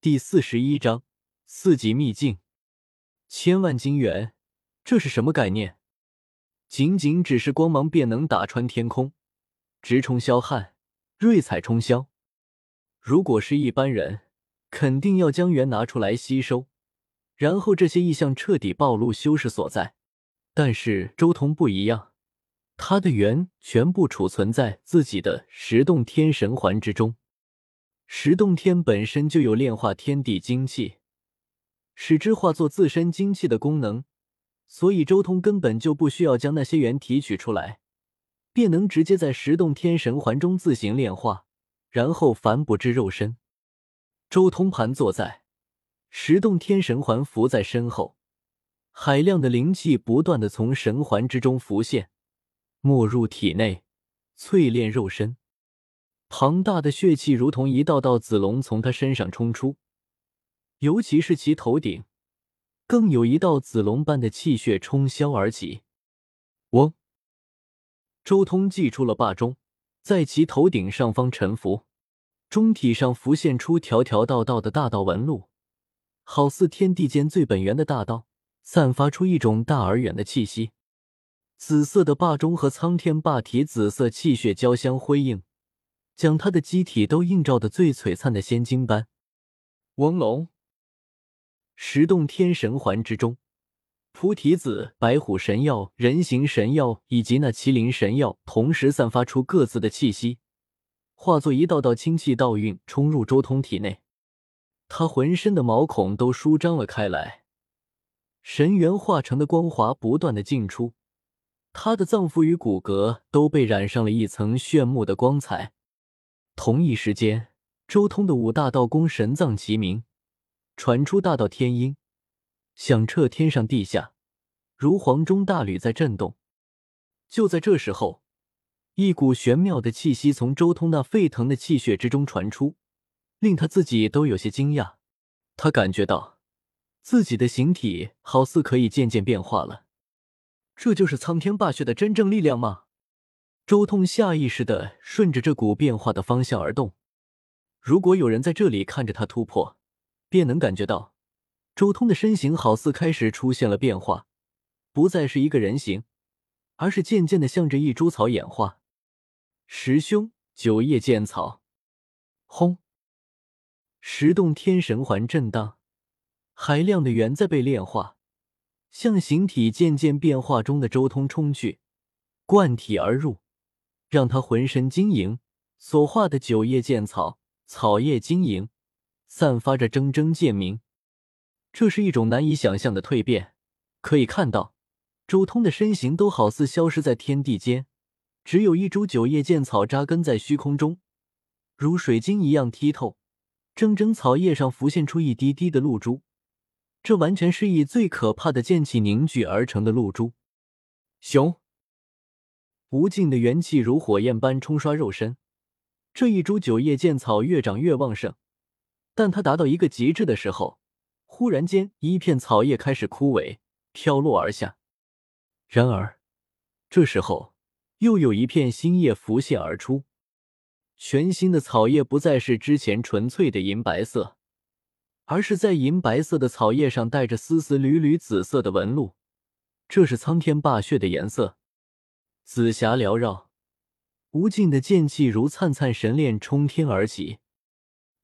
第四十一章四级秘境，千万金元，这是什么概念？仅仅只是光芒便能打穿天空，直冲霄汉，瑞彩冲霄。如果是一般人，肯定要将元拿出来吸收，然后这些异象彻底暴露修士所在。但是周通不一样，他的元全部储存在自己的十洞天神环之中。十洞天本身就有炼化天地精气，使之化作自身精气的功能，所以周通根本就不需要将那些元提取出来，便能直接在十洞天神环中自行炼化，然后反哺至肉身。周通盘坐在十洞天神环，伏在身后，海量的灵气不断的从神环之中浮现，没入体内，淬炼肉身。庞大的血气如同一道道紫龙从他身上冲出，尤其是其头顶，更有一道紫龙般的气血冲霄而起。嗡！周通祭出了霸钟，在其头顶上方沉浮，钟体上浮现出条条道道的大道纹路，好似天地间最本源的大道，散发出一种大而远的气息。紫色的霸钟和苍天霸体紫色气血交相辉映。将他的机体都映照的最璀璨的仙金般。翁龙，十洞天神环之中，菩提子、白虎神药、人形神药以及那麒麟神药同时散发出各自的气息，化作一道道清气倒运冲入周通体内。他浑身的毛孔都舒张了开来，神元化成的光华不断的进出，他的脏腑与骨骼都被染上了一层炫目的光彩。同一时间，周通的五大道宫神藏齐鸣，传出大道天音，响彻天上地下，如黄钟大吕在震动。就在这时候，一股玄妙的气息从周通那沸腾的气血之中传出，令他自己都有些惊讶。他感觉到自己的形体好似可以渐渐变化了。这就是苍天霸血的真正力量吗？周通下意识的顺着这股变化的方向而动。如果有人在这里看着他突破，便能感觉到周通的身形好似开始出现了变化，不再是一个人形，而是渐渐的向着一株草演化。师兄九叶剑草，轰！十洞天神环震荡，海量的元在被炼化，向形体渐渐变化中的周通冲去，贯体而入。让他浑身晶莹，所化的九叶剑草草叶晶莹，散发着铮铮剑鸣。这是一种难以想象的蜕变。可以看到，周通的身形都好似消失在天地间，只有一株九叶剑草扎根在虚空中，如水晶一样剔透。铮铮草叶上浮现出一滴滴的露珠，这完全是以最可怕的剑气凝聚而成的露珠。熊。无尽的元气如火焰般冲刷肉身，这一株九叶剑草越长越旺盛，但它达到一个极致的时候，忽然间一片草叶开始枯萎，飘落而下。然而，这时候又有一片新叶浮现而出，全新的草叶不再是之前纯粹的银白色，而是在银白色的草叶上带着丝丝缕缕紫色的纹路，这是苍天霸血的颜色。紫霞缭绕，无尽的剑气如灿灿神链冲天而起。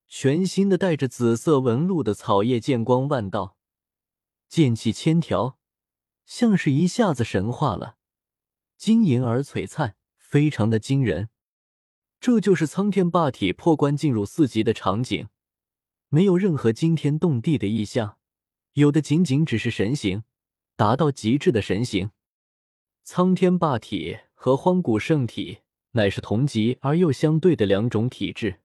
全新的带着紫色纹路的草叶剑光万道，剑气千条，像是一下子神化了，晶莹而璀璨，非常的惊人。这就是苍天霸体破关进入四级的场景，没有任何惊天动地的异象，有的仅仅只是神形，达到极致的神形。苍天霸体和荒古圣体乃是同级而又相对的两种体质，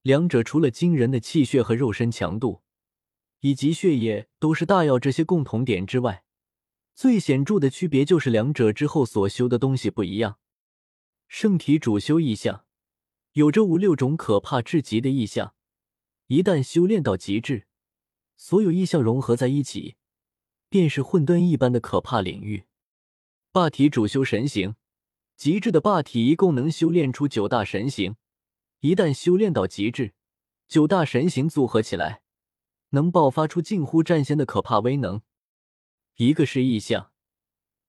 两者除了惊人的气血和肉身强度，以及血液都是大药这些共同点之外，最显著的区别就是两者之后所修的东西不一样。圣体主修意象，有着五六种可怕至极的意象，一旦修炼到极致，所有意象融合在一起，便是混沌一般的可怕领域。霸体主修神形，极致的霸体一共能修炼出九大神形。一旦修炼到极致，九大神形组合起来，能爆发出近乎战仙的可怕威能。一个是意象，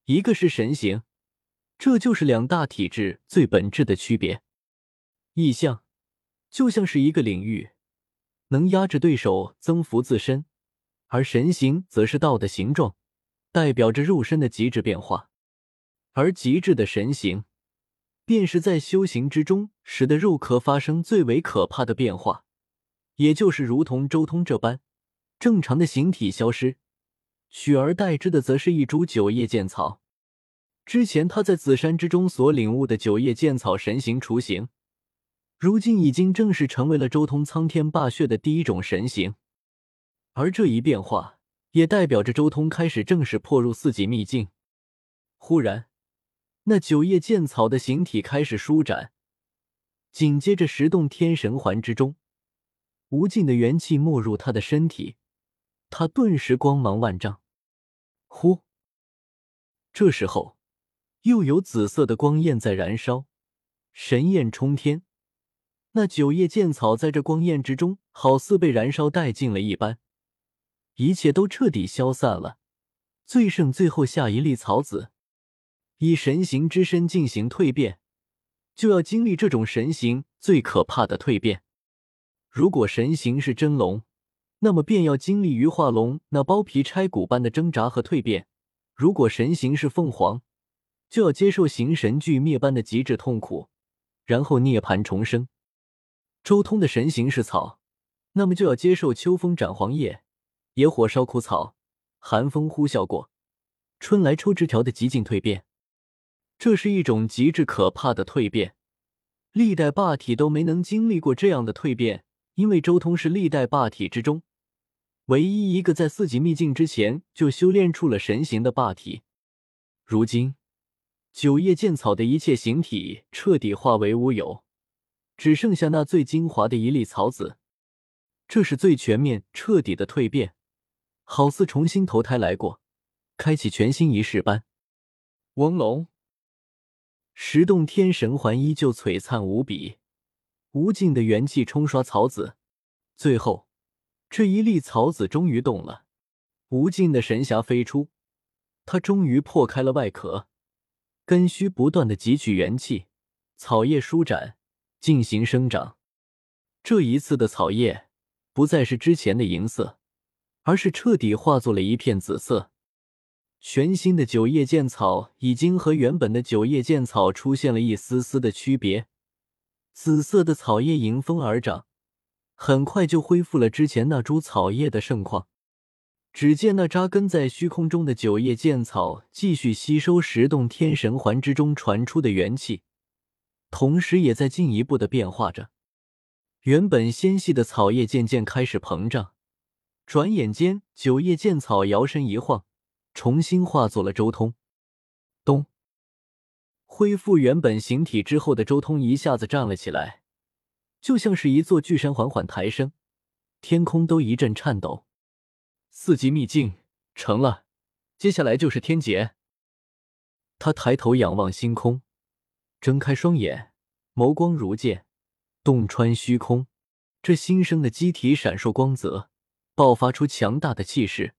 一个是神形，这就是两大体质最本质的区别。意象就像是一个领域，能压制对手，增幅自身；而神形则是道的形状，代表着肉身的极致变化。而极致的神形，便是在修行之中使得肉壳发生最为可怕的变化。也就是如同周通这般，正常的形体消失，取而代之的则是一株九叶剑草。之前他在紫山之中所领悟的九叶剑草神形雏形，如今已经正式成为了周通苍天霸血的第一种神形。而这一变化，也代表着周通开始正式破入四级秘境。忽然，那九叶剑草的形体开始舒展，紧接着十洞天神环之中。无尽的元气没入他的身体，他顿时光芒万丈。呼！这时候，又有紫色的光焰在燃烧，神焰冲天。那九叶剑草在这光焰之中，好似被燃烧殆尽了一般，一切都彻底消散了，最剩最后下一粒草籽，以神形之身进行蜕变，就要经历这种神形最可怕的蜕变。如果神形是真龙，那么便要经历鱼化龙那剥皮拆骨般的挣扎和蜕变；如果神形是凤凰，就要接受形神俱灭般的极致痛苦，然后涅槃重生。周通的神形是草，那么就要接受秋风斩黄叶、野火烧枯草、寒风呼啸过、春来抽枝条的极尽蜕变。这是一种极致可怕的蜕变，历代霸体都没能经历过这样的蜕变。因为周通是历代霸体之中唯一一个在四级秘境之前就修炼出了神形的霸体，如今九叶剑草的一切形体彻底化为乌有，只剩下那最精华的一粒草籽。这是最全面、彻底的蜕变，好似重新投胎来过，开启全新仪式般。王龙，十洞天神环依旧璀璨无比。无尽的元气冲刷草籽，最后这一粒草籽终于动了，无尽的神霞飞出，它终于破开了外壳，根须不断的汲取元气，草叶舒展进行生长。这一次的草叶不再是之前的银色，而是彻底化作了一片紫色。全新的九叶剑草已经和原本的九叶剑草出现了一丝丝的区别。紫色的草叶迎风而长，很快就恢复了之前那株草叶的盛况。只见那扎根在虚空中的九叶剑草继续吸收十洞天神环之中传出的元气，同时也在进一步的变化着。原本纤细的草叶渐渐开始膨胀，转眼间九叶剑草摇身一晃，重新化作了周通。咚。恢复原本形体之后的周通一下子站了起来，就像是一座巨山缓缓抬升，天空都一阵颤抖。四级秘境成了，接下来就是天劫。他抬头仰望星空，睁开双眼，眸光如剑，洞穿虚空。这新生的机体闪烁光泽，爆发出强大的气势，